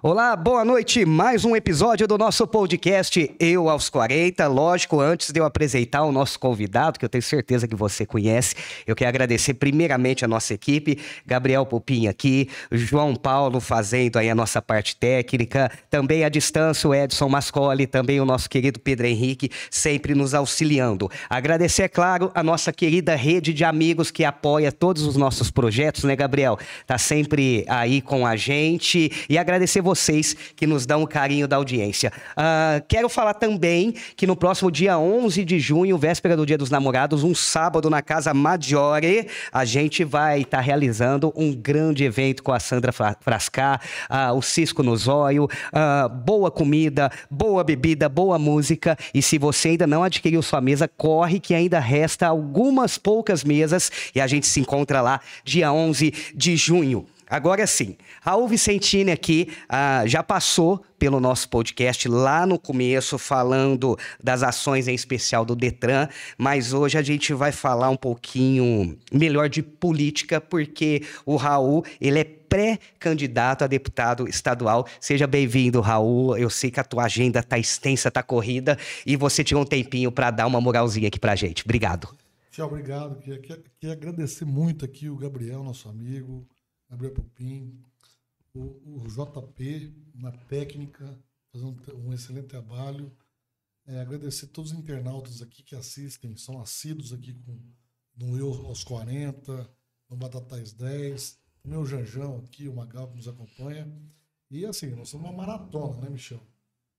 Olá, boa noite. Mais um episódio do nosso podcast Eu aos 40. Lógico, antes de eu apresentar o nosso convidado, que eu tenho certeza que você conhece, eu quero agradecer primeiramente a nossa equipe, Gabriel Pupim aqui, João Paulo fazendo aí a nossa parte técnica, também à distância o Edson Mascoli, também o nosso querido Pedro Henrique, sempre nos auxiliando. Agradecer, é claro, a nossa querida rede de amigos que apoia todos os nossos projetos, né, Gabriel? Tá sempre aí com a gente e agradecer vocês que nos dão o carinho da audiência. Uh, quero falar também que no próximo dia 11 de junho, véspera do Dia dos Namorados, um sábado na Casa Maggiore, a gente vai estar tá realizando um grande evento com a Sandra Frascar, uh, o Cisco no Zóio, uh, boa comida, boa bebida, boa música. E se você ainda não adquiriu sua mesa, corre que ainda resta algumas poucas mesas e a gente se encontra lá dia 11 de junho. Agora sim, Raul Vicentini aqui ah, já passou pelo nosso podcast lá no começo, falando das ações em especial do Detran, mas hoje a gente vai falar um pouquinho melhor de política, porque o Raul, ele é pré-candidato a deputado estadual. Seja bem-vindo, Raul. Eu sei que a tua agenda tá extensa, tá corrida, e você tirou um tempinho para dar uma moralzinha aqui pra gente. Obrigado. Tchau, obrigado. Queria, queria agradecer muito aqui o Gabriel, nosso amigo, Gabriel Pupim, o, o JP na técnica, fazendo um excelente trabalho. É, agradecer a todos os internautas aqui que assistem, são assíduos aqui com, no Eu aos 40, no Batatais 10, o meu Janjão aqui, o Magal que nos acompanha. E assim, nós somos uma maratona, né, Michel?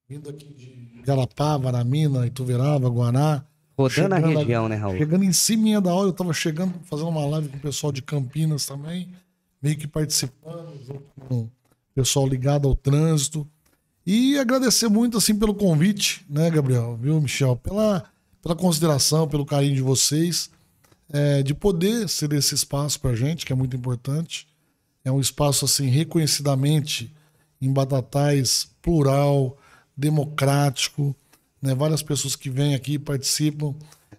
Vindo aqui de Garapá, Varamina, Ituverava, Guará. Rodando a região, né, Raul? Chegando em cima da hora, eu estava chegando, fazendo uma live com o pessoal de Campinas também meio que participando, junto com o pessoal ligado ao trânsito. E agradecer muito assim pelo convite, né, Gabriel, viu, Michel, pela, pela consideração, pelo carinho de vocês, é, de poder ser esse espaço para gente, que é muito importante. É um espaço assim reconhecidamente em Batatais plural, democrático, né? Várias pessoas que vêm aqui participam.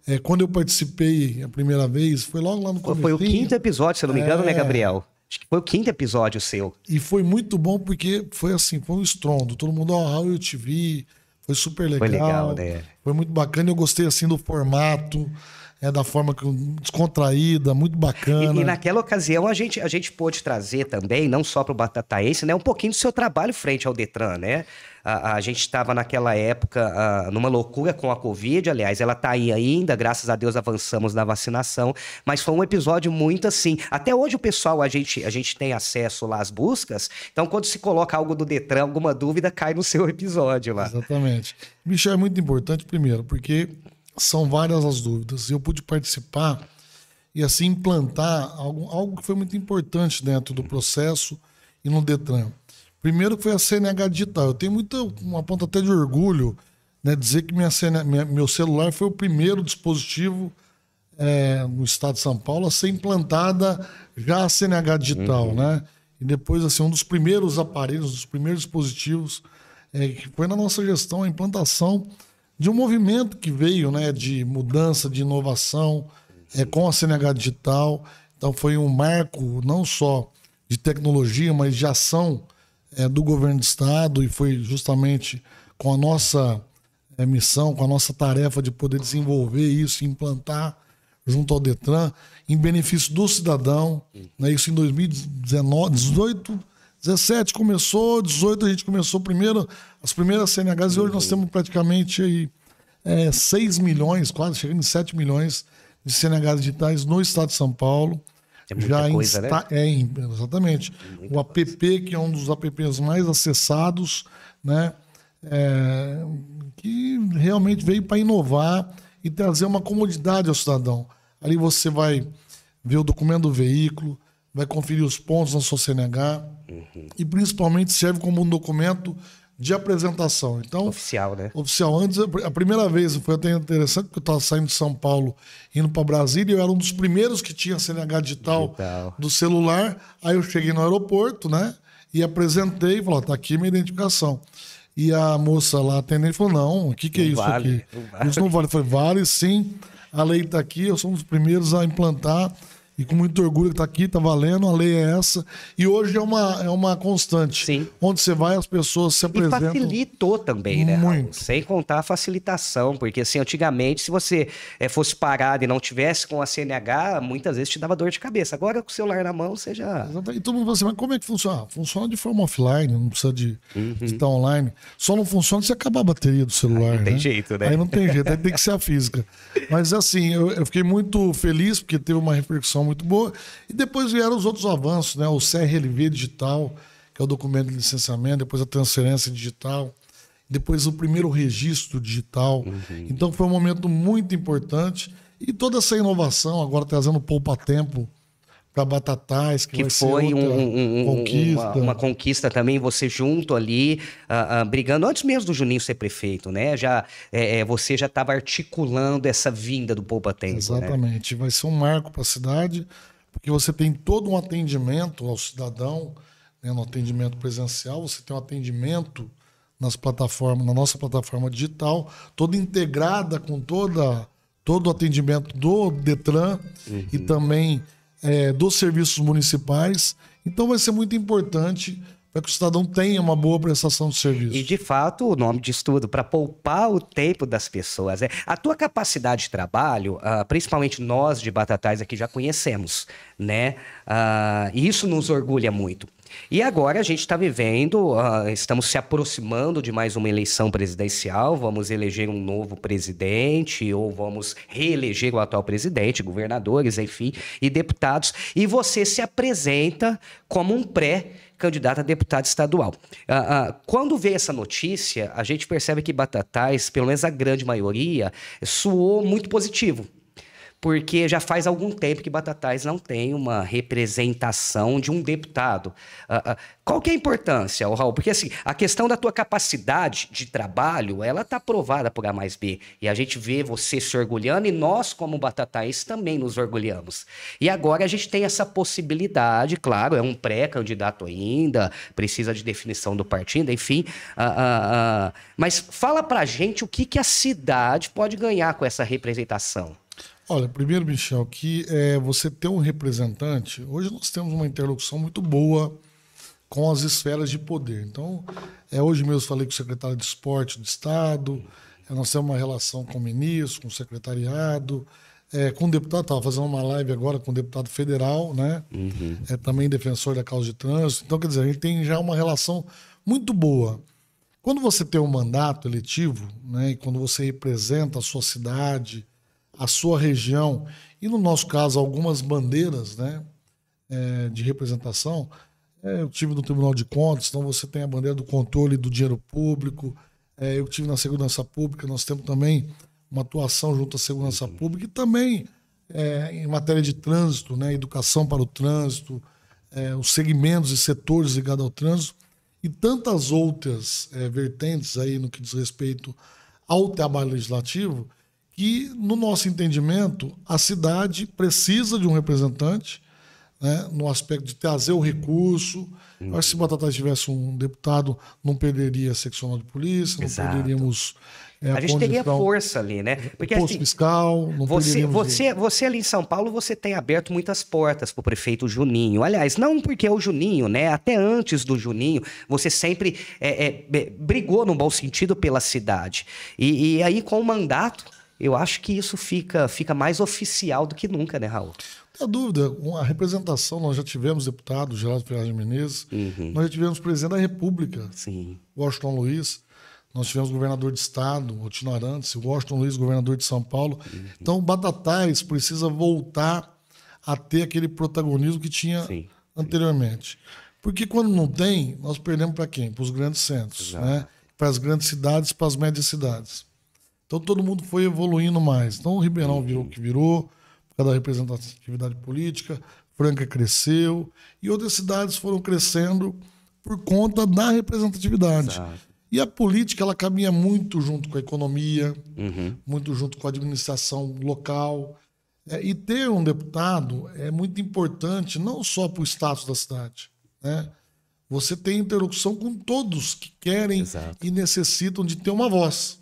É, quando eu participei a primeira vez, foi logo lá no começo. Foi o quinto episódio, se eu não me engano, né, é... né, Gabriel? Acho que foi o quinto episódio seu. E foi muito bom porque foi assim, foi um estrondo. Todo mundo, ó, oh, eu te vi. Foi super legal. Foi legal, né? Foi muito bacana. Eu gostei assim do formato é da forma que descontraída, muito bacana. E, e, naquela ocasião a gente, a gente pôde trazer também, não só para o Batataense, né, um pouquinho do seu trabalho frente ao Detran, né? A, a gente estava naquela época a, numa loucura com a Covid, aliás, ela está aí ainda, graças a Deus avançamos na vacinação, mas foi um episódio muito assim. Até hoje o pessoal, a gente, a gente tem acesso lá às buscas, então quando se coloca algo do Detran, alguma dúvida, cai no seu episódio lá. Exatamente. Bicho, é muito importante, primeiro, porque são várias as dúvidas. Eu pude participar e assim implantar algo, algo que foi muito importante dentro do processo e no Detran. Primeiro foi a CNH digital. Eu tenho muita, uma ponta até de orgulho né, dizer que minha, CNH, minha meu celular foi o primeiro dispositivo é, no estado de São Paulo a ser implantada já a CNH digital, uhum. né? E depois, assim, um dos primeiros aparelhos, dos primeiros dispositivos é, que foi na nossa gestão a implantação de um movimento que veio né, de mudança, de inovação é, com a CNH Digital. Então foi um marco não só de tecnologia, mas de ação é, do governo do Estado e foi justamente com a nossa é, missão, com a nossa tarefa de poder desenvolver isso, implantar junto ao Detran, em benefício do cidadão. Né, isso em 2019, 18, 17 começou, 18 a gente começou primeiro as primeiras CNHs e hoje nós temos praticamente aí, é, 6 milhões, quase chegando em 7 milhões de CNHs digitais no estado de São Paulo. É muita já coisa, né? É, exatamente. O app, coisa. que é um dos apps mais acessados, né? É, que realmente veio para inovar e trazer uma comodidade ao cidadão. Ali você vai ver o documento do veículo, vai conferir os pontos na sua CNH uhum. e principalmente serve como um documento de apresentação. Então, oficial, né? Oficial. Antes, a primeira vez foi até interessante, porque eu estava saindo de São Paulo, indo para Brasília, e eu era um dos primeiros que tinha CNH digital, digital, do celular. Aí eu cheguei no aeroporto, né? E apresentei e falou: tá aqui minha identificação. E a moça lá atendendo falou: não, o que, que é isso vale, aqui? Não vale. Isso não vale. Eu falei: vale sim, a lei está aqui, eu sou um dos primeiros a implantar E com muito orgulho que está aqui, está valendo, a lei é essa. E hoje é uma, é uma constante. Sim. Onde você vai, as pessoas se E apresentam. facilitou também, né? Muito. Sem contar a facilitação, porque assim, antigamente, se você eh, fosse parado e não tivesse com a CNH, muitas vezes te dava dor de cabeça. Agora, com o celular na mão, você já. Exatamente. E todo mundo fala assim, mas como é que funciona? Ah, Funciona de forma offline, não precisa de, Uhum. estar online. Só não funciona se acabar a bateria do celular. não tem né? jeito, né? Aí não tem jeito, aí tem que ser a física. Mas assim, eu, eu fiquei muito feliz porque teve uma repercussão muito boa. E depois vieram os outros avanços, né? O CRLV digital, que é o documento de licenciamento, depois a transferência digital, depois o primeiro registro digital. Uhum. Então foi um momento muito importante. E toda essa inovação, agora trazendo poupa-tempo para Batatais, que, Que foi um- um- um- conquista. Uma, uma conquista também, você junto ali, ah, ah, brigando, antes mesmo do Juninho ser prefeito, né? Já, é, é, você já estava articulando essa vinda do Poupa Tempo. Né? Exatamente. Vai ser um marco para a cidade, porque você tem todo um atendimento ao cidadão, né, no atendimento presencial, você tem um atendimento nas plataformas, na nossa plataforma digital, toda integrada com toda todo o atendimento do Detran e também é, dos serviços municipais. Então vai ser muito importante para que o cidadão tenha uma boa prestação de serviço. E de fato, o nome disso tudo, para poupar o tempo das pessoas. É. A tua capacidade de trabalho, ah, principalmente nós de Batatais aqui já conhecemos, né? E isso nos orgulha muito. E agora a gente está vivendo, ah, estamos se aproximando de mais uma eleição presidencial, vamos eleger um novo presidente ou vamos reeleger o atual presidente, governadores, enfim, e deputados. E você se apresenta como um pré candidato a deputado estadual. Ah, ah, quando veio essa notícia, a gente percebe que Batatais, pelo menos a grande maioria, soou muito positivo. Porque já faz algum tempo que Batatais não tem uma representação de um deputado. Ah, ah, qual que é a importância, Raul? Porque assim, a questão da tua capacidade de trabalho, ela está provada por A mais B. E a gente vê você se orgulhando e nós, como Batatais, também nos orgulhamos. E agora a gente tem essa possibilidade, claro, é um pré-candidato ainda, precisa de definição do partido, enfim. ah, mas fala pra gente o que, que a cidade pode ganhar com essa representação. Olha, primeiro, Michel, que é, você ter um representante. Hoje nós temos uma interlocução muito boa com as esferas de poder. Então, é, hoje mesmo falei com o secretário de esporte do Estado, é, nós temos uma relação com o ministro, com o secretariado, é, com o deputado, estava fazendo uma live agora com o deputado federal, né? É também defensor da causa de trânsito. Então, quer dizer, a gente tem já uma relação muito boa. Quando você tem um mandato eletivo, né, e quando você representa a sua cidade, a sua região, e no nosso caso, algumas bandeiras né, é, de representação, é, eu tive no Tribunal de Contas, então você tem a bandeira do controle do dinheiro público, é, eu tive na segurança pública, nós temos também uma atuação junto à segurança pública e também é, em matéria de trânsito, né, educação para o trânsito, é, os segmentos e setores ligados ao trânsito e tantas outras é, vertentes aí no que diz respeito ao trabalho legislativo, que no nosso entendimento a cidade precisa de um representante, né, no aspecto de trazer o recurso. Eu acho que se Batatais tivesse um deputado, não perderia a seccional de polícia, não Exato. perderíamos é, a gente teria força ali, né? Porque posto assim, fiscal, não Você, você, você ali em São Paulo, você tem aberto muitas portas para o prefeito Juninho. Aliás, não porque é o Juninho, né? Até antes do Juninho, você sempre é, é, brigou, no bom sentido, pela cidade. E, e aí, com o mandato, eu acho que isso fica, fica mais oficial do que nunca, né, Raul? Não há dúvida, a representação, nós já tivemos deputado, Geraldo Ferraz de Menezes, nós já tivemos presidente da República, Sim. Washington Luiz, nós tivemos governador de estado, Otino Arantes, Washington Luiz, governador de São Paulo. Então, o Batatais precisa voltar a ter aquele protagonismo que tinha Sim. anteriormente. Porque quando não tem, nós perdemos para quem? Para os grandes centros, né? para as grandes cidades, para as médias cidades. Então todo mundo foi evoluindo mais. Então o Ribeirão virou o que virou, por causa da representatividade política, Franca cresceu, e outras cidades foram crescendo por conta da representatividade. Exato. E a política ela caminha muito junto com a economia, muito junto com a administração local. É, e ter um deputado é muito importante, não só para o status da cidade. Né? Você tem interlocução com todos que querem Exato. e necessitam de ter uma voz.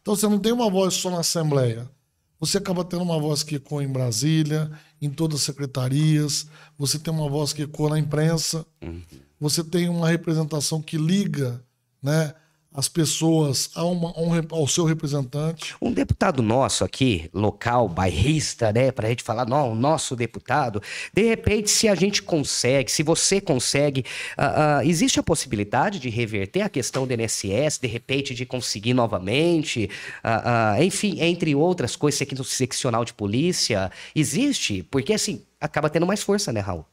Então você não tem uma voz só na Assembleia. você acaba tendo uma voz que ecoa em Brasília, em todas as secretarias, você tem uma voz que ecoa na imprensa, uhum. você tem uma representação que liga né, as pessoas a uma, ao seu representante. Um deputado nosso aqui, local, bairrista, né, para a gente falar, não, o nosso deputado, de repente, se a gente consegue, se você consegue, uh, uh, existe a possibilidade de reverter a questão do INSS, de repente, de conseguir novamente, uh, enfim, entre outras coisas, aqui no seccional de polícia, existe? Porque, assim, acaba tendo mais força, né, Raul?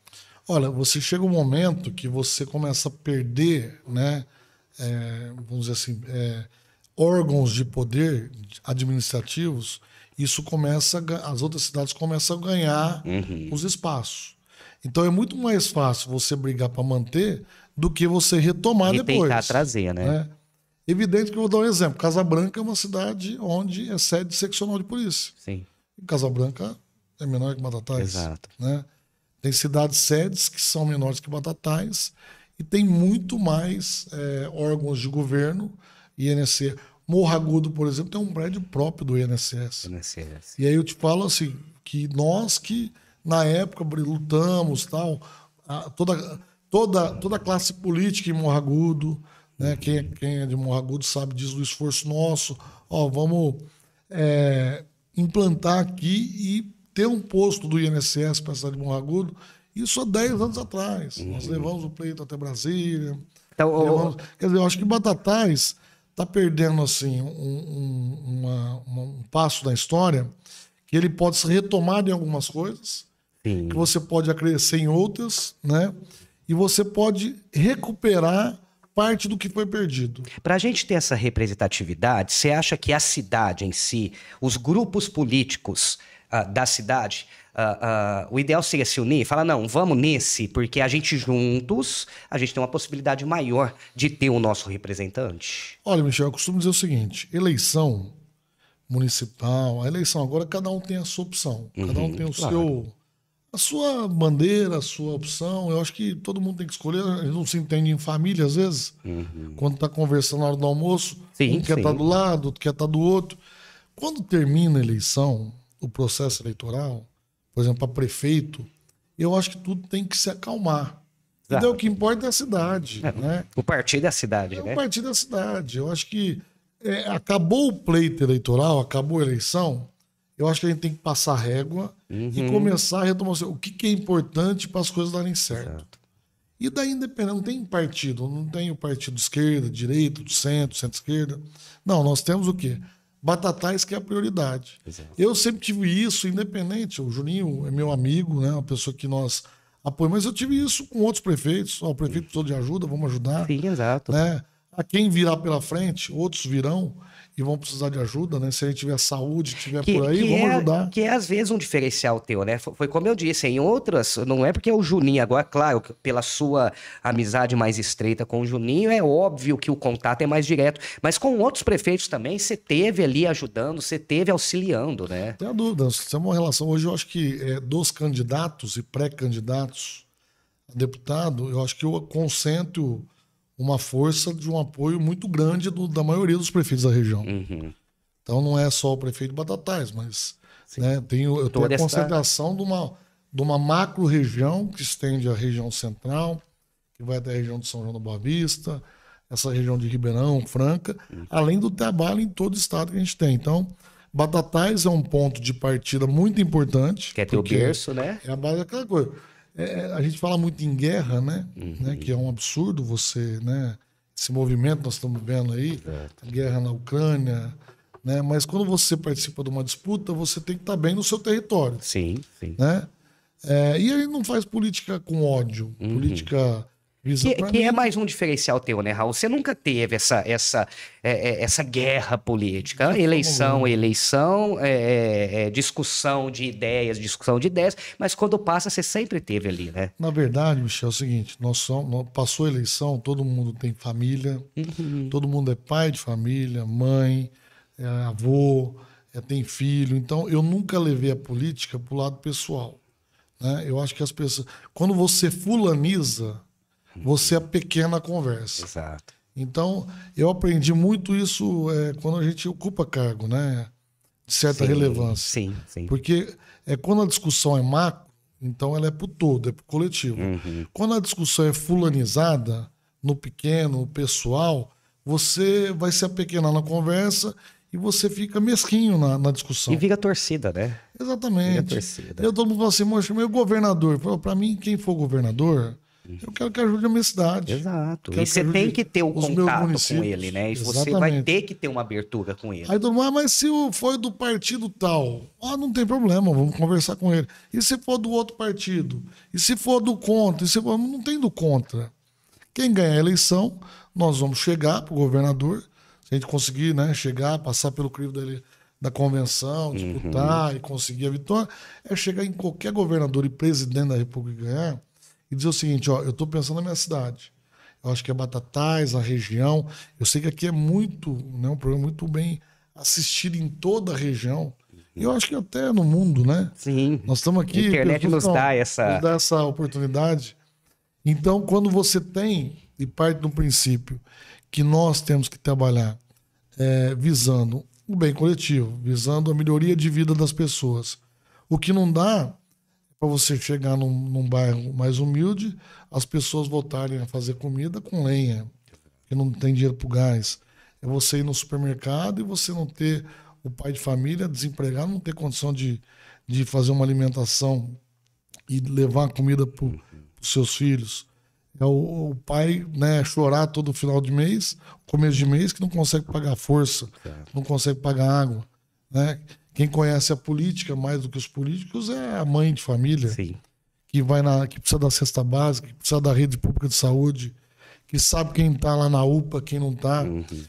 Olha, você chega um momento que você começa a perder, né? É, vamos dizer assim, é, órgãos de poder administrativos, isso começa, as outras cidades começam a ganhar uhum. os espaços. Então é muito mais fácil você brigar para manter do que você retomar e depois. tentar trazer, né? né? Evidente que eu vou dar um exemplo. Casa Branca é uma cidade onde é sede seccional de polícia. Sim. Casa Branca é menor que Batatais. Exato. Né? Tem cidades sedes que são menores que Batatais e tem muito mais é, órgãos de governo, INSS. Morro Agudo, por exemplo, tem um prédio próprio do INSS. INSS. E aí eu te falo assim, que nós que na época lutamos tal, a, toda, toda, toda a classe política em Morro Agudo, né, quem, é, quem é de Morro Agudo sabe disso, do esforço nosso, ó, vamos é, implantar aqui e ter um posto do INSS para a cidade de Morro Agudo, isso há 10 anos atrás. Uhum. Nós levamos o pleito até Brasília. Então, levamos... Quer dizer, eu acho que Batatais está perdendo assim um, um, uma, uma, um passo da história que ele pode ser retomado em algumas coisas, Sim. que você pode acrescer em outras, né? E você pode recuperar parte do que foi perdido. Para a gente ter essa representatividade, você acha que a cidade em si, os grupos políticos uh, da cidade, Uh, o ideal seria se unir e falar: não, vamos nesse, porque a gente juntos, a gente tem uma possibilidade maior de ter o nosso representante. Olha, Michel, eu costumo dizer o seguinte: eleição municipal, a eleição agora cada um tem a sua opção, uhum, cada um uhum, tem o claro. seu. A sua bandeira, a sua opção, eu acho que todo mundo tem que escolher. A gente não se entende em família, às vezes, uhum. quando está conversando na hora do almoço, sim, um quer estar tá do lado, outro quer estar tá do outro. Quando termina a eleição, o processo eleitoral, por exemplo, para prefeito, eu acho que tudo tem que se acalmar. Exato. o que importa é a cidade. É, né? O partido é a cidade, é né? O partido é a cidade. Eu acho que é, acabou o pleito eleitoral, acabou a eleição. Eu acho que a gente tem que passar régua uhum. e começar a retomar o que, que é importante para as coisas darem certo. Exato. E daí, independente, não tem partido, não tem o partido esquerda, direita, do centro, centro-esquerda. Não, nós temos o quê? Batatais que é a prioridade. Exato. Eu sempre tive isso, independente. O Juninho é meu amigo, né? Uma pessoa que nós apoiamos, mas eu tive isso com outros prefeitos. O prefeito precisou de ajuda, vamos ajudar. Sim, exato. Né? A quem virá pela frente, outros virão e vão precisar de ajuda, né? Se a gente tiver saúde, tiver que, por aí, vamos é, ajudar. Que é às vezes um diferencial teu, né? Foi como eu disse, em outras, não é porque é o Juninho agora, claro, pela sua amizade mais estreita com o Juninho, é óbvio que o contato é mais direto, mas com outros prefeitos também, você teve ali ajudando, você teve auxiliando, né? Tem a dúvida, temos uma relação hoje, eu acho que é, dos candidatos e pré-candidatos a deputado, eu acho que eu concentro uma força de um apoio muito grande do, da maioria dos prefeitos da região. Uhum. Então não é só o prefeito de Batatais, mas né, tenho, eu tenho a concentração de uma, de uma macro região que estende a região central, que vai até a região de São João da Boa Vista, essa região de Ribeirão, Franca, uhum. além do trabalho em todo o estado que a gente tem. Então, Batatais é um ponto de partida muito importante. Que é teu berço, né? É a base daquela coisa. É, é, a gente fala muito em guerra, né? Uhum. né? Que é um absurdo você, né? Esse movimento nós estamos vendo aí, guerra na Ucrânia, né? Mas quando você participa de uma disputa, você tem que estar bem no seu território. Sim, sim. Né? É, e aí não faz política com ódio, uhum. política que, que é mais um diferencial teu, né, Raul? Você nunca teve essa, essa, é, é essa guerra política. Eleição, eleição, é, é, é, discussão de ideias, discussão de ideias, mas quando passa, você sempre teve ali, né? Na verdade, Michel, é o seguinte: nós somos, passou a eleição, todo mundo tem família, uhum. todo mundo é pai de família, mãe, é avô, tem filho. Então, eu nunca levei a política para o lado pessoal. Né? Eu acho que as pessoas. Quando você fulaniza você é pequena conversa. Exato. Então, eu aprendi muito isso é, quando a gente ocupa cargo, né? de certa Sim, relevância. Sim, sim. Porque é quando a discussão é macro, então ela é para o todo, é para o coletivo. Uhum. Quando a discussão é fulanizada, no pequeno, no pessoal, você vai se apequenar na conversa e você fica mesquinho na, na discussão. E vira torcida, né? Exatamente. Vira torcida. Eu todo mundo fala assim, moxa, meu governador. Para mim, quem for governador, eu quero que ajude a minha cidade. Exato. Quero E você tem que ter o contato com ele, né? E você vai Exatamente. ter que ter uma abertura com ele. Aí todo mundo, ah, mas se foi do partido tal, ah, não tem problema, vamos conversar com ele. E se for do outro partido? E se for do contra? E se for... Não tem do contra. Quem ganhar a eleição, nós vamos chegar para o governador, se a gente conseguir né, chegar, passar pelo crivo dele, da convenção, disputar e conseguir a vitória, é chegar em qualquer governador e presidente da República e ganhar e dizer o seguinte, ó, eu estou pensando na minha cidade. Eu acho que é Batatais, a região. Eu sei que aqui é muito, né, um programa muito bem assistido em toda a região. E eu acho que até no mundo, né? Sim. Nós estamos aqui. A internet nos dá essa- nos dá essa oportunidade. Então, quando você tem e parte do princípio que nós temos que trabalhar é, visando o bem coletivo, visando a melhoria de vida das pessoas, o que não dá para você chegar num, num bairro mais humilde, as pessoas voltarem a fazer comida com lenha, que não tem dinheiro para gás. É você ir no supermercado e você não ter o pai de família desempregado, não ter condição de, de fazer uma alimentação e levar a comida para os seus filhos. É o, o pai né, chorar todo final de mês, começo de mês, que não consegue pagar força, não consegue pagar água. Né? Quem conhece a política mais do que os políticos é a mãe de família Sim. que vai na, que precisa da cesta básica, que precisa da rede pública de saúde, que sabe quem está lá na UPA, quem não está.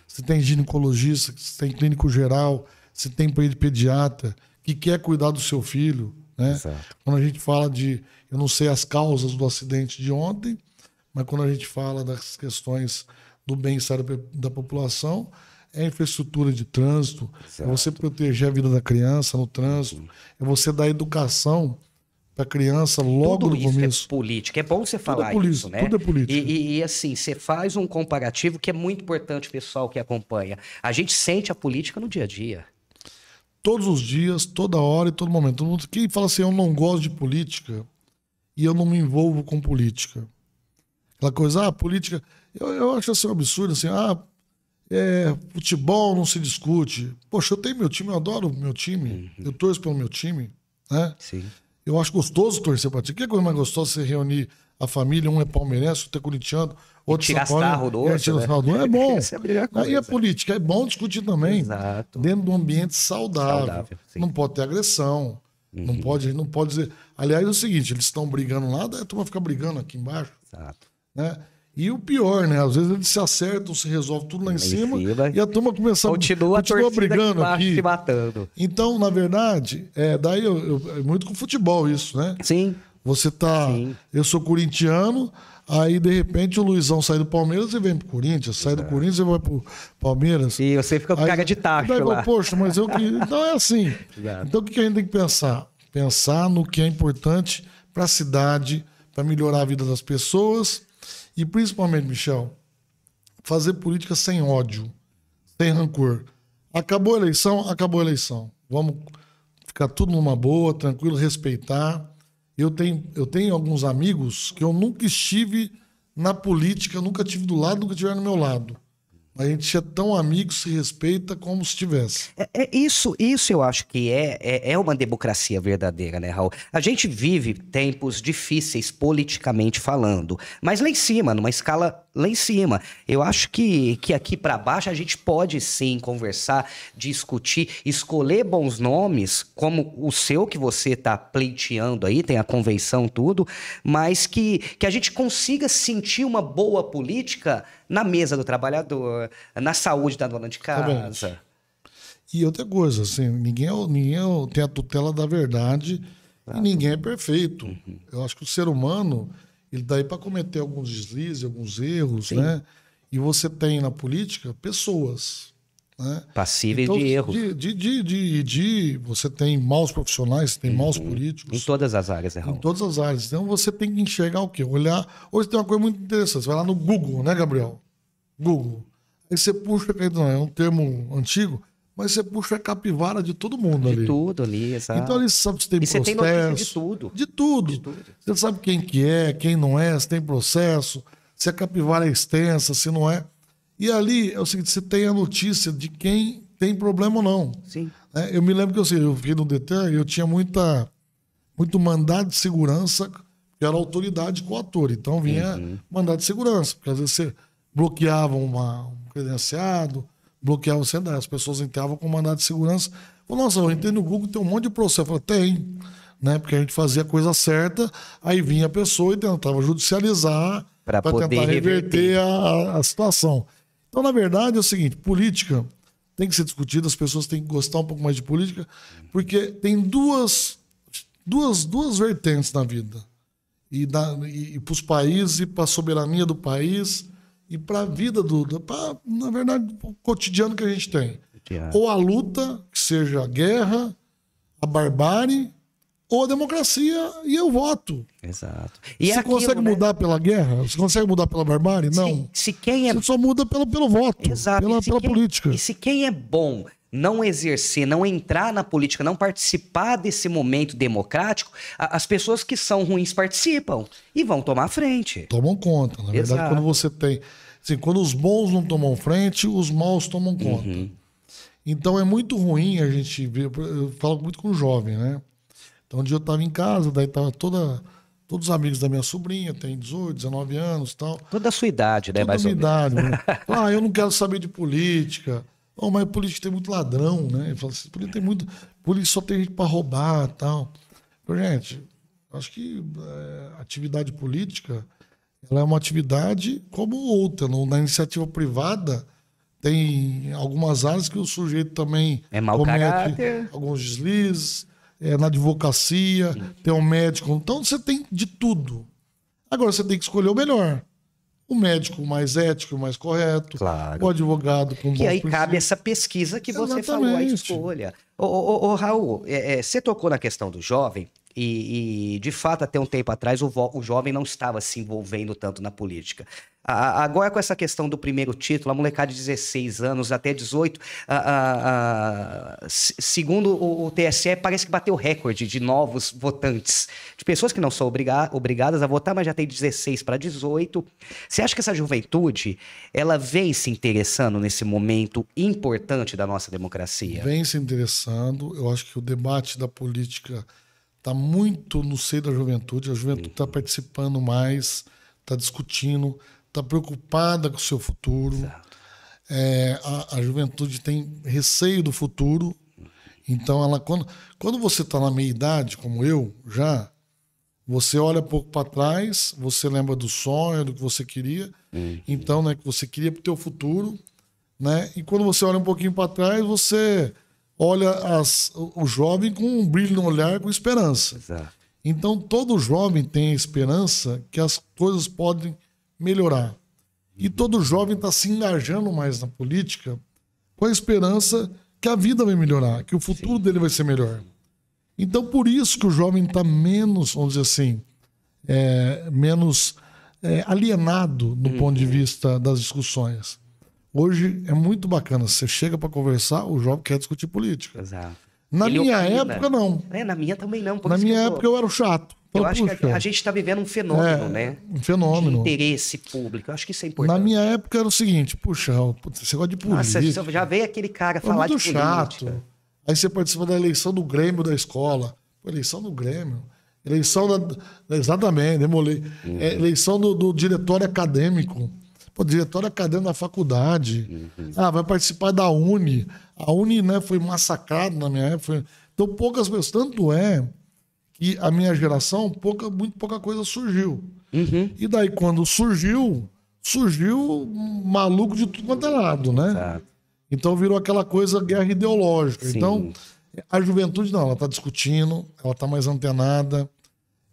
Se tem ginecologista, se tem clínico geral, se tem pe- pediatra, que quer cuidar do seu filho, né? Exato. Quando a gente fala de, eu não sei as causas do acidente de ontem, mas quando a gente fala das questões do bem-estar da população, é a infraestrutura de trânsito, é você proteger a vida da criança no trânsito, é você dar educação para a criança logo tudo no isso começo. é política. É bom você falar política, isso, né? tudo é política. E, e- e, assim, você faz um comparativo que é muito importante, pessoal que acompanha. A gente sente a política no dia a dia. Todos os dias, toda hora e todo momento. Todo mundo- Quem fala assim, eu não gosto de política e eu não me envolvo com política. Aquela coisa, ah, política. Eu, eu acho assim um absurdo, assim, ah, é, futebol não se discute. Poxa, eu tenho meu time, eu adoro o meu time, Uhum. eu torço pelo meu time, né? Sim. Eu acho gostoso torcer para ti. Que coisa mais gostosa você reunir a família, um é palmeirense, outro é corintiano, outro tirar São Paulo, do é, tirar né? do outro. É bom. É Aí a coisa. política é bom discutir também. Exato. Dentro de um ambiente saudável. Saudável, não pode ter agressão. Não pode, não pode dizer. Aliás, é o seguinte, eles estão brigando lá, daí a turma fica brigando aqui embaixo, Exato. né? E o pior, né? Às vezes eles se acertam, se resolve tudo lá em em cima, cima. e a turma começa Continua, a torcida brigando aqui se matando. Então, na verdade, é, daí eu, eu- é muito com futebol isso, né? Sim. Você tá. Sim. Eu sou corintiano, aí de repente o Luizão sai do Palmeiras e vem pro Corinthians, sai do Corinthians e vai pro Palmeiras. E você fica com cara de tacho daí, lá. Poxa, mas eu que. Então é assim. Exato. Então o que que a gente tem que pensar? Pensar no que é importante para a cidade, para melhorar a vida das pessoas e principalmente, Michel, fazer política sem ódio, sem rancor. Acabou a eleição, acabou a eleição. Vamos ficar tudo numa boa, tranquilo, respeitar. Eu tenho, eu tenho alguns amigos que eu nunca estive na política, nunca tive do lado, nunca estiveram no meu lado. A gente é tão amigo, se respeita como se tivesse. É, é isso, isso eu acho que é, é, é uma democracia verdadeira, né, Raul? A gente vive tempos difíceis politicamente falando, mas lá em cima, numa escala lá em cima. Eu acho que, que aqui para baixo a gente pode sim conversar, discutir, escolher bons nomes, como o seu que você está pleiteando aí, tem a convenção, tudo, mas que, que a gente consiga sentir uma boa política na mesa do trabalhador, na saúde da dona de casa. E outra coisa, assim, ninguém, é- ninguém é- tem a tutela da verdade e ninguém é perfeito. Uhum. Eu acho que o ser humano, ele tá aí para cometer alguns deslizes, alguns erros, né? E você tem na política pessoas, né? Passíveis Então, de erros. De, de, de, de- de- você tem maus profissionais, tem maus Uhum. Em políticos. todas as áreas, né, Em Raul? todas as áreas. Então você tem que enxergar o quê? Olhar. Hoje tem uma coisa muito interessante. Você vai lá no Google, né, Gabriel? Google. Aí você puxa, não, é um termo antigo, mas você puxa a capivara de todo mundo De ali. tudo ali, exato. Então ali você sabe se tem E você processo. tem notícia de tudo. De tudo. De tudo. Você sabe quem que é, quem não é, se tem processo, se a capivara é extensa, se não é. E ali é o seguinte, você tem a notícia de quem tem problema ou não. Sim. É, eu me lembro que eu, sei, eu fiquei no DETER eu tinha muita, muito mandado de segurança, que era autoridade com o ator. Então vinha Uhum. mandado de segurança, porque às vezes você bloqueava uma, um credenciado, bloqueava você, as pessoas entravam com mandado de segurança. Falei, nossa, eu entrei no Google, tem um monte de processo. Eu falei, tem, né? Porque a gente fazia a coisa certa, aí vinha a pessoa e tentava judicializar para tentar reverter a, a- situação. Então, na verdade, é o seguinte: política tem que ser discutida, as pessoas têm que gostar um pouco mais de política, porque tem duas, duas, duas vertentes na vida. E, da- e, para os países, e para a soberania do país, e para a vida do. do pra, na verdade, o cotidiano que a gente tem. Ou a luta, que seja a guerra, a barbárie, ou a democracia e o voto. Exato. E Você é aquilo, consegue né? mudar pela guerra? Você consegue mudar pela barbárie? Não. Se, se quem é Você só muda pelo, pelo voto, Exato. pela, E pela quem- política. E se quem é bom não exercer, não entrar na política, não participar desse momento democrático, as pessoas que são ruins participam e vão tomar frente. Tomam conta. Na verdade, Exato. quando você tem. Assim, quando os bons não tomam frente, os maus tomam conta. Uhum. Então é muito ruim a gente ver. Eu falo muito com o jovem, né? Então um dia eu estava em casa, daí tava toda, todos os amigos da minha sobrinha, tem 18, 19 anos tal. Toda a sua idade, né? toda Mais a minha idade. Né? Ah, eu não quero saber de política. Oh, mas política tem muito ladrão, né? Ele fala assim, política tem muito. Política só tem gente para roubar e tal. Eu, gente, acho que é, atividade política ela é uma atividade como outra. No- Na iniciativa privada tem algumas áreas que o sujeito também É mau caráter. alguns deslizes, é, na advocacia, tem um médico. Então você tem de tudo. Agora você tem que escolher o melhor. O médico mais ético, mais correto. Claro. O advogado com Que bons aí cabe princípios. essa pesquisa que você falou, a Exatamente. escolha. Ô, ô, ô, ô, Raul, é, é, você tocou na questão do jovem, e, e, de fato, até um tempo atrás, o, vo- o jovem não estava se envolvendo tanto na política. A- agora, com essa questão do primeiro título, a molecada de 16 anos até 18, a- a- a- se- segundo o, o TSE, parece que bateu recorde de novos votantes, de pessoas que não são obriga- obrigadas a votar, mas já tem 16 para 18. Você acha que essa juventude, ela vem se interessando nesse momento importante da nossa democracia? Vem se interessando. Eu acho que o debate da política está muito no seio da juventude. A juventude está participando mais, está discutindo, está preocupada com o seu futuro. É, a, a juventude tem receio do futuro. Então, ela quando, quando você está na meia idade, como eu, já, você olha um pouco para trás, você lembra do sonho, do que você queria. Então, né, que você queria para o teu futuro, né? E quando você olha um pouquinho para trás, você olha as, o, jovem com um brilho no olhar, com esperança. Exato. Então, todo jovem tem a esperança que as coisas podem melhorar. E todo jovem está se engajando mais na política com a esperança que a vida vai melhorar, que o futuro dele vai ser melhor. Então, por isso que o jovem está menos, vamos dizer assim, é, menos é, alienado no ponto de vista das discussões. Hoje é muito bacana. Você chega para conversar, o jovem quer discutir política. Exato. Na Ele minha opina. época, não. É, na minha também não. Na minha eu tô- época eu era o chato. Eu Então, acho que a, a gente está vivendo um fenômeno, É, né? um fenômeno. De interesse público. Eu acho que isso é Na importante. minha época era o seguinte, puxa, você gosta de Nossa, política. já veio aquele cara falar muito de chato. política. Aí você participa da eleição do Grêmio da escola. Pô, eleição do Grêmio. Eleição da. Exatamente, demolei. Uhum. É, eleição do, do diretório acadêmico. Pô, diretório acadêmico da faculdade. Uhum. Ah, vai participar da Uni. A Uni né, foi massacrada na minha época. Então, poucas pessoas. Tanto é que a minha geração, pouca, muito pouca coisa surgiu. Uhum. E daí, quando surgiu, surgiu maluco de tudo quanto é lado, né? Exato. Então virou aquela coisa guerra ideológica. Sim. Então, a juventude não, ela está discutindo, ela está mais antenada,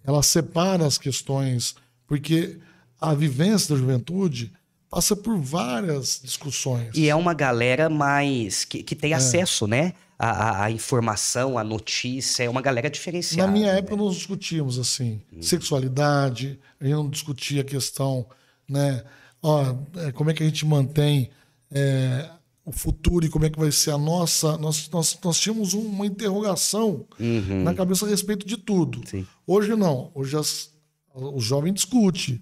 ela separa as questões, porque a vivência da juventude passa por várias discussões. E é uma galera mais. que, que É. tem acesso, né? À, à- à informação, à notícia. É uma galera diferenciada. Na minha né? época nós discutíamos assim, sexualidade, a gente não discutia a questão, né? Ó, é, como é que a gente mantém é, o futuro e como é que vai ser a nossa. Nós, nós, nós tínhamos uma interrogação Uhum. na cabeça a respeito de tudo. Sim. Hoje não. Hoje as- o jovem discute.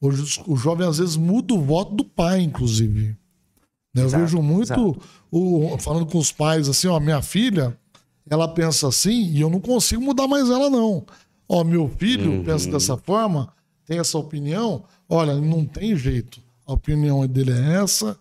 Hoje o jovem às vezes muda o voto do pai, inclusive. Né, Eu Exato, vejo muito exato. o, falando com os pais assim, ó, minha filha, ela pensa assim e eu não consigo mudar mais ela, não. Ó, meu filho Uhum. pensa dessa forma, tem essa opinião, olha, não tem jeito. A opinião dele é essa,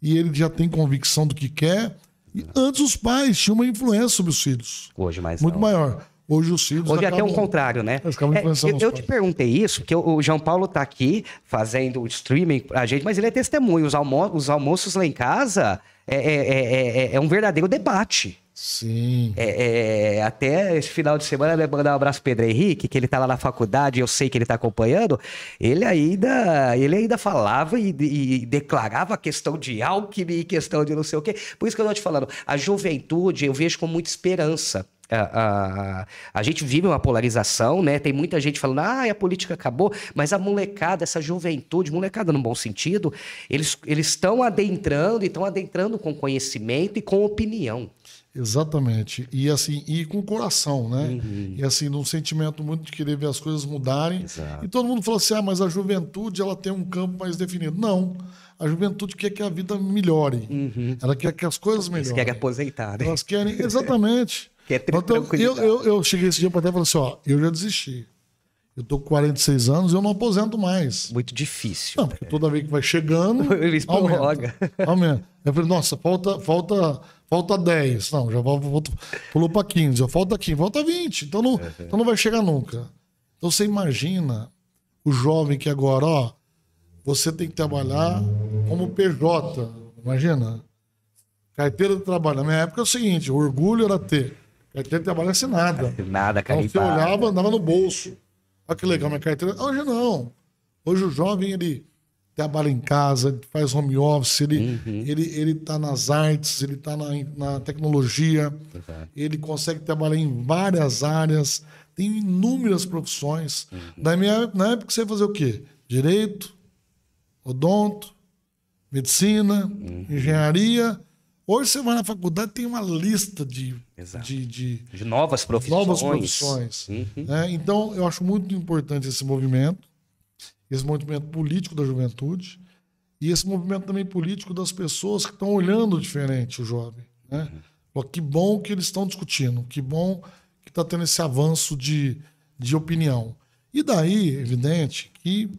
e ele já tem convicção do que quer. E antes os pais tinham uma influência sobre os filhos. Hoje mais Muito não. maior. Hoje os filhos. Hoje até o contrário, né? É, eu, te perguntei isso, porque o o João Paulo tá aqui fazendo o streaming pra gente, mas ele é testemunho. Os, almo- os almoços lá em casa é, é- é- é- é um verdadeiro debate. Sim. É, é, até esse final de semana, né, mandar um abraço pro Pedro Henrique, que ele tá lá na faculdade, eu sei que ele tá acompanhando. Ele ainda, ele ainda falava e, e declarava a questão de Alckmin, questão de não sei o quê. Por isso que eu tô te falando, a juventude eu vejo com muita esperança. A, a- a gente vive uma polarização, né? Tem muita gente falando, ah, a política acabou, mas a molecada, essa juventude, molecada no bom sentido, eles eles estão adentrando e estão adentrando com conhecimento e com opinião. Exatamente. E assim, e com coração, né? Uhum. E assim, num sentimento muito de querer ver as coisas mudarem. Exato. E todo mundo falou assim: ah, mas a juventude ela tem um campo mais definido. Não. A juventude quer que a vida melhore. Ela quer que as coisas Uhum. Eles melhorem. querem aposentar, né? Elas querem, exatamente. Quer ter Então, eu, eu, eu cheguei esse dia para até e falei assim: ó, eu já desisti. Eu tô com 46 anos, eu não aposento mais. Muito difícil. Não, porque toda vez que vai chegando, Eles prorroga. aumenta. Eu falei, nossa, falta, falta, falta 10. Não, já vol- volta, pulou para 15. Já falta 15, falta 20. Então não, então não vai chegar nunca. Então você imagina o jovem que agora, ó, você tem que trabalhar como PJ. Imagina. Carteira de trabalho. Na minha época é o seguinte: o orgulho era ter carteira de trabalho assinada. Nada, Então você olhava, andava no bolso. Olha que legal, minha carteira. Hoje não. Hoje o jovem, ele trabalha em casa, ele faz home office, ele, ele, ele tá nas artes, ele tá na, na tecnologia, ele consegue trabalhar em várias áreas, tem inúmeras profissões. Na, minha, na época você ia fazer o quê? Direito, odonto, medicina, engenharia. Hoje você vai na faculdade tem uma lista de, de, de, De novas profissões. novas profissões. Uhum. né? Então, eu acho muito importante esse movimento, esse movimento político da juventude e esse movimento também político das pessoas que estão olhando diferente o jovem. Né? Pô, Que bom que eles estão discutindo, que bom que está tendo esse avanço de, de opinião. E daí, evidente, que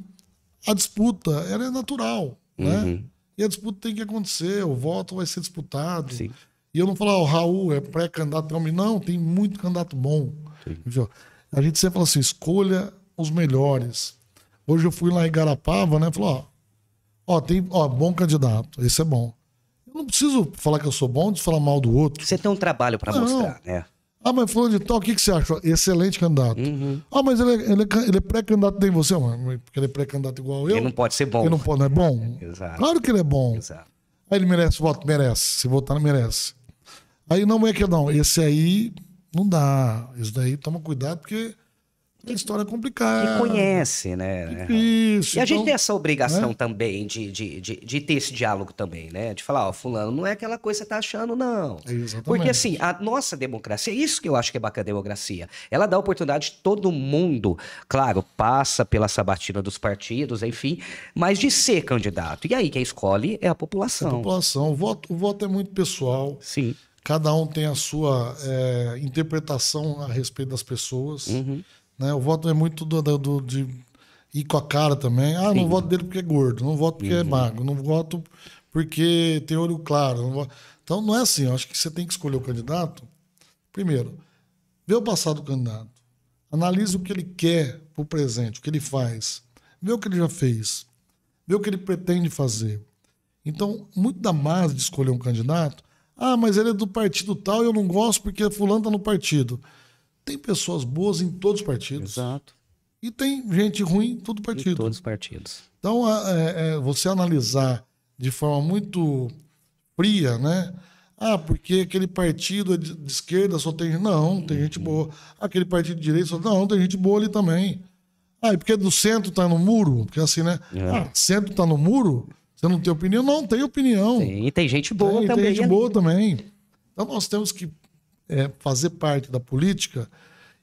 a disputa ela é natural. Né? E a disputa tem que acontecer, o voto vai ser disputado. Sim. E eu não falo, ó, o Raul é pré-candidato, não, tem muito candidato bom. Entendeu? A gente sempre fala assim, escolha os melhores. Hoje eu fui lá em Garapava, né? Falou, ó, ó, tem, ó, bom candidato, esse é bom. Eu não preciso falar que eu sou bom de falar mal do outro. Você tem um trabalho pra Não. mostrar, né? Ah, mas falando de tal, o que, que você achou? Excelente candidato. Ah, mas ele é, ele é ele é pré-candidato tem você, mano. Porque ele é pré-candidato igual eu. Ele não pode ser bom. Ele não, pode, não é bom? Exato. Claro que ele é bom. Exato. Aí ele merece voto? Merece. Se votar, não merece. Aí não é que não. Esse aí não dá. Esse daí toma cuidado porque a história é complicada. E conhece, né? Isso. E a gente então- tem essa obrigação né? também de, de, de, de ter esse diálogo também, né? De falar, ó, fulano, não é aquela coisa que você tá achando, não. Exatamente. Porque assim, a nossa democracia, é isso que eu acho que é bacana a democracia. Ela dá a oportunidade de todo mundo, claro, passa pela sabatina dos partidos, enfim, mas de ser candidato. E aí quem escolhe é a A população. população. O voto, o voto é muito pessoal. Sim. Cada um tem a sua é, interpretação a respeito das pessoas. Uhum. Né? O voto é muito do, do- do- de ir com a cara também. Ah, não voto dele porque é gordo, não voto porque é magro, não voto porque tem olho claro. não voto- Então não é assim. Eu acho que você tem que escolher o candidato. Primeiro, vê o passado do candidato. Analise o que ele quer para o presente, o que ele faz. Vê o que ele já fez. Vê o que ele pretende fazer. Então, muito da base de escolher um candidato, ah, mas ele é do partido tal e eu não gosto porque fulano está no partido. Tem pessoas boas em todos os partidos. Exato. E tem gente ruim em todo Em partido. todos os partidos. Então, é, é, você analisar de forma muito fria, né? Ah, porque aquele partido é de, de esquerda só tem. Não, tem gente boa. Aquele partido de direita só. Não, tem gente boa ali também. Ah, e porque do centro tá no muro? Porque assim, né? É. Ah, centro tá no muro? Você não tem opinião? Não, tem opinião. Tem, e tem gente boa tem, também. Tem gente boa também. Então nós temos que é, fazer parte da política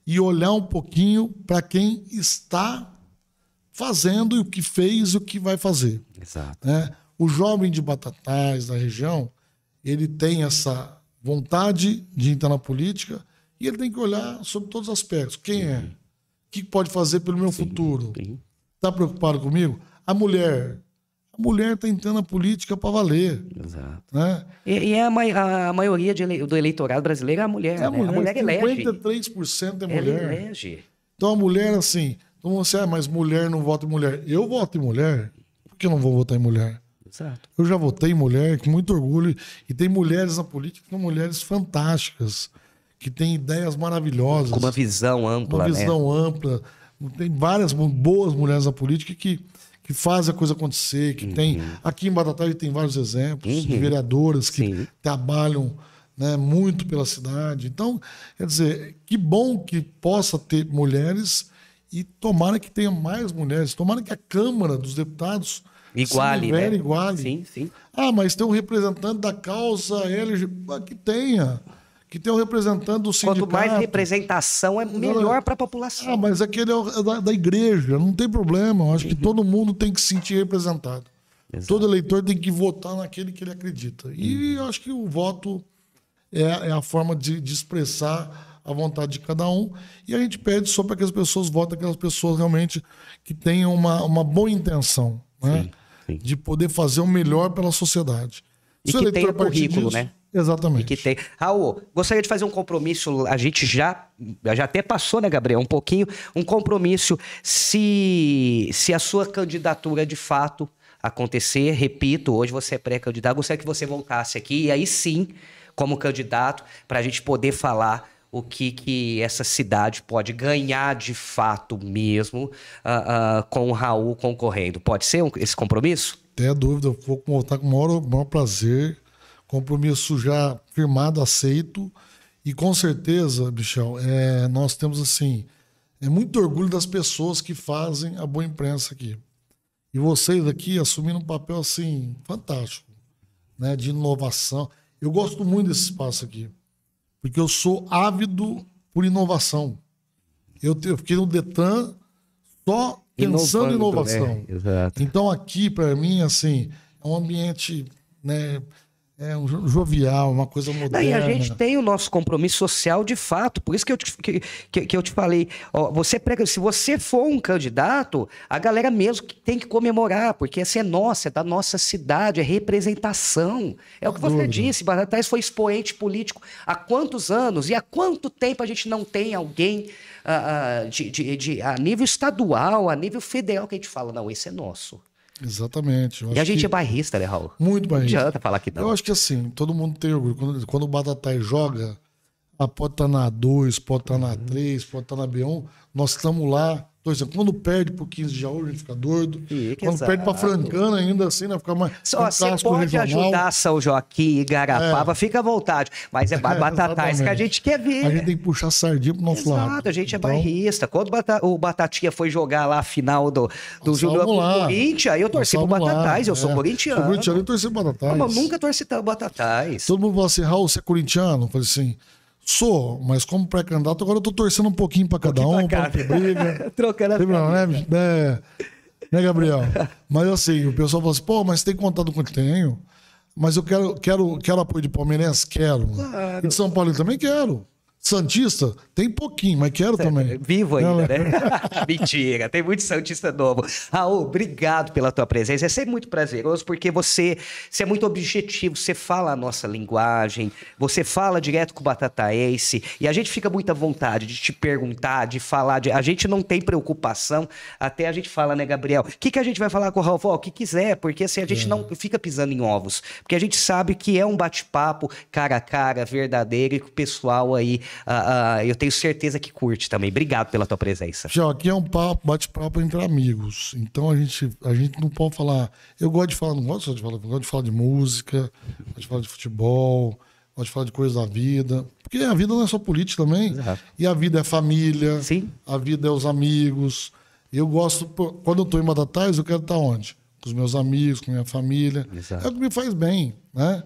e olhar um pouquinho para quem está fazendo e o que fez e o que vai fazer. Exato. né? O jovem de Batatais, da região, ele tem essa vontade de entrar na política e ele tem que olhar sobre todos os aspectos. Quem é? O que pode fazer pelo meu futuro? Sim. Está preocupado comigo? A mulher. A mulher está entrando na política para valer. Exato. Né? E, e a, mai- a maioria ele- do eleitorado brasileiro é a mulher. É a né? mulher. A mulher elege. 53% é Ela mulher. elege. Então a mulher, assim, então você, ah, mas mulher não vota em mulher. Eu voto em mulher. Por que eu não vou votar em mulher? Exato. Eu já votei em mulher com muito orgulho. E tem mulheres na política que são mulheres fantásticas, que têm ideias maravilhosas, Com uma visão ampla, uma né? visão ampla. Tem várias boas mulheres na política que, que fazem a coisa acontecer, que tem. Aqui em Batatais tem vários exemplos de vereadoras que Sim. trabalham né, muito pela cidade. Então, quer dizer, que bom que possa ter mulheres e tomara que tenha mais mulheres. Tomara que a Câmara dos Deputados Iguale, se né? iguale. Sim, sim. Ah, mas tem um representante da causa LGBT. Que tenha. Que tenha um representante do sindicato. Quanto mais representação, é melhor para a população. Ah, mas aquele é é da, da igreja, não tem problema. Eu acho que todo mundo tem que se sentir representado. Exato. Todo eleitor tem que votar naquele que ele acredita. E eu acho que o voto é, é a forma de, de expressar a vontade de cada um. E a gente pede só para que as pessoas votem aquelas pessoas realmente que tenham uma, uma boa intenção né? Sim, sim. de poder fazer o melhor pela sociedade. E Se que partir currículo, né? Exatamente. que tem. Raul, gostaria de fazer um compromisso. A gente já, já até passou, né, Gabriel? Um pouquinho. Um compromisso. Se, se a sua candidatura de fato acontecer, repito, hoje você é pré-candidato, gostaria que você voltasse aqui e aí sim, como candidato, para a gente poder falar o que, que essa cidade pode ganhar de fato mesmo ah, ah, com o Raul concorrendo. Pode ser um- esse compromisso? Até dúvida, vou voltar com o maior, maior prazer. Compromisso já firmado, aceito. E com certeza, Michel, é, nós temos assim, é muito orgulho das pessoas que fazem a boa imprensa aqui. E vocês aqui assumindo um papel assim, fantástico, né, de inovação. Eu gosto muito desse espaço aqui, porque eu sou ávido por inovação. Eu, te- eu fiquei no Detran só pensando em Inovando, né? inovação. Exato. Então aqui, para mim, assim, é um ambiente, né, é um jo- jovial, uma coisa moderna. e a gente tem o nosso compromisso social de fato. Por isso que eu te, que, que, que eu te falei. Ó, você prega, se você for um candidato, a galera mesmo tem que comemorar, porque essa é nossa, é da nossa cidade, é representação. É o que você disse, Batatais foi expoente político há quantos anos? E há quanto tempo a gente não tem alguém ah, ah, de, de- de- a nível estadual, a nível federal, que a gente fala, não, esse é nosso. Exatamente. E a gente que- é bairrista, né, Raul? Muito Não bem. adianta falar que não. Eu acho que assim, todo mundo tem orgulho. Quando, quando o Batatai joga, ah, pode estar na A2, pode estar Uhum. na A3, pode estar na B1, nós estamos lá. Por exemplo, quando perde por 15 de Jaú, a gente fica doido. Fica, quando perde para exato. Francana, ainda assim, né? Fica mais. Só, você pode regional. ajudar São Joaquim e Garapava, fica à vontade. Mas é ba- batatais que a gente quer ver. A gente tem que puxar sardinha pro nosso lado. Exato, a gente é Então, bairrista. Quando o Bata- o Batatinha foi jogar lá a final do, do Júnior vamos lá. Corinthians, eu torci pro lá, Batatais, eu sou é. corintiano. Sou corintiano e torci pro Batatais. Mas eu nunca torci tanto Batatais. Todo mundo fala assim, Raul, você é corintiano? Eu falei assim, sou, mas como pré-candidato, agora eu tô torcendo um pouquinho pra cada um, pra não ter briga. Trocando a problema, né? É, né, Gabriel? Mas assim, o pessoal fala assim, pô, mas tem contado com o que tenho. Mas eu quero, quero, quero apoio de palmeirense? Quero. E de São Paulo também quero. Santista, tem pouquinho, mas quero também. Vivo ainda, né? Mentira, tem muito Santista novo. Raul, obrigado pela tua presença. É sempre muito prazeroso, porque você, você é muito objetivo, você fala a nossa linguagem, você fala direto com o batataense, e a gente fica muito à vontade de te perguntar, de falar. De... A gente não tem preocupação, até a gente fala, né, Gabriel? O que, que a gente vai falar com o Raul? O que quiser, porque assim, a gente não fica pisando em ovos. Porque a gente sabe que é um bate-papo cara a cara, verdadeiro, e que o pessoal aí, ah, ah, eu tenho certeza que curte também. Obrigado pela tua presença. Já, aqui é um papo, bate-papo entre amigos. Então a gente, a gente não pode falar. Eu gosto de falar, não gosto só de falar, eu gosto de falar de música, gosto de falar de futebol, gosto de falar de coisas da vida. Porque a vida não é só política também. Exato. E a vida é família, Sim. a vida é os amigos. Eu gosto, quando eu tô em Batatais, eu quero estar onde? com os meus amigos, com a minha família. Exato. É o que me faz bem, né?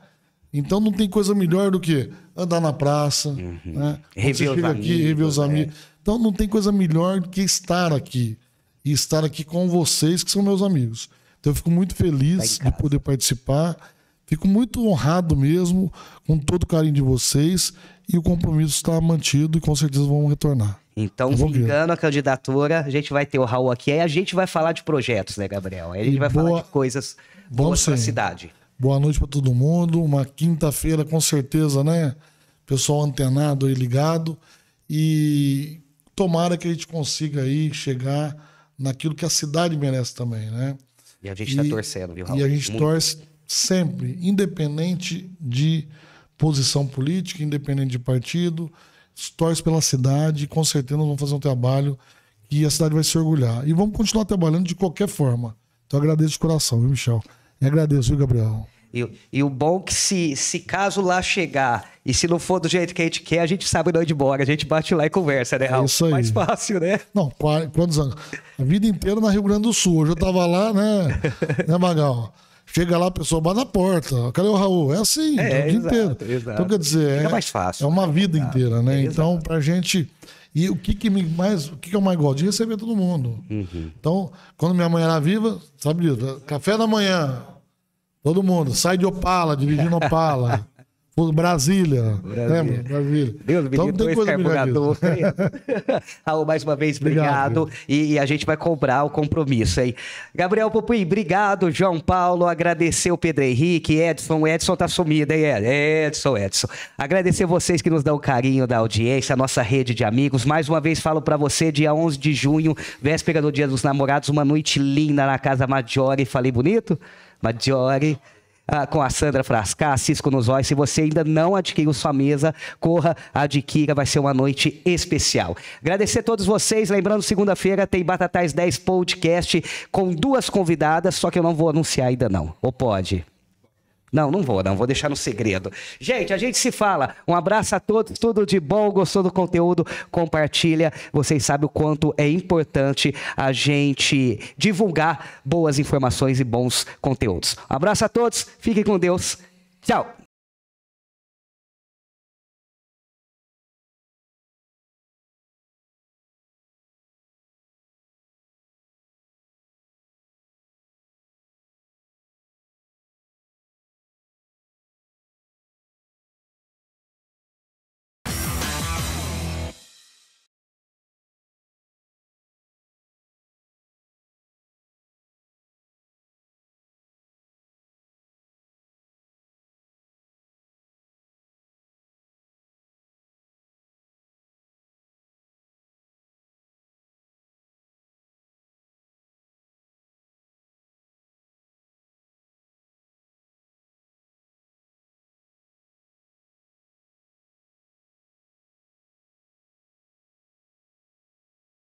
Então não tem coisa melhor do que andar na praça, né? Uhum. Rever você os chega aqui, rever os amigos, é. amigos. Então não tem coisa melhor do que estar aqui. E estar aqui com vocês, que são meus amigos. Então eu fico muito Tá feliz em de poder participar. Fico muito honrado mesmo, com todo o carinho de vocês. E o compromisso está mantido e com certeza vão retornar. Então, vingando a candidatura, a gente vai ter o Raul aqui, aí a gente vai falar de projetos, né, Gabriel? Aí a gente E vai boa- falar de coisas boas para a cidade. Boa noite para todo mundo. Uma quinta-feira, com certeza, né? Pessoal antenado aí, ligado. E tomara que a gente consiga aí chegar naquilo que a cidade merece também, né? E a gente tá torcendo, viu, Raul? E a gente Muito. torce sempre, independente de posição política, independente de partido, torce pela cidade e com certeza nós vamos fazer um trabalho que a cidade vai se orgulhar. E vamos continuar trabalhando de qualquer forma. Então agradeço de coração, viu, Michel? E agradeço, viu, Gabriel? E, e o bom é que se, se caso lá chegar e se não for do jeito que a gente quer, a gente sabe onde embora. A gente bate lá e conversa, né, Raul? É isso aí. Mais fácil, né? Não, qua- quantos anos? A vida inteira na Rio Grande do Sul. Hoje eu tava lá, né, né Magal? Chega lá, a pessoa bate na porta. Cadê o Raul? É assim, É, o dia exato, inteiro. exato. Então, quer dizer, Fica é, mais fácil. é uma vida inteira, né? É, então, pra gente. E o que, que me mais. O que, que eu mais gosto? De receber todo mundo. Uhum. Então, quando minha mãe era viva, sabe? Café da manhã. Todo mundo. Sai de Opala, dirigindo Opala. Pô, Brasília. Lembra? Brasília. Deus então, não tem coisa carburador. Raul, mais uma vez, obrigado. Obrigado. E, e a gente vai cobrar o compromisso, hein? Gabriel Pupuí, obrigado. João Paulo, agradecer o Pedro Henrique, Edson. O Edson tá sumido, hein, Ed? Edson, Edson. Agradecer vocês que nos dão carinho da audiência, a nossa rede de amigos. Mais uma vez falo pra você, dia 11 de junho, véspera do Dia dos Namorados, uma noite linda na Casa Maggiore. Falei bonito? Maggiore. Ah, com a Sandra Frascar, Cisco nos olhos. Se você ainda não adquiriu sua mesa, corra, adquira, vai ser uma noite especial. Agradecer a todos vocês. Lembrando, segunda-feira tem Batatais 10 Podcast com duas convidadas, só que eu não vou anunciar ainda não. Ou pode? Não, não vou, não. Vou deixar no segredo. Gente, a gente se fala. Um abraço a todos. Tudo de bom. Gostou do conteúdo? Compartilha. Vocês sabem o quanto é importante a gente divulgar boas informações e bons conteúdos. Um abraço a todos. Fiquem com Deus. Tchau.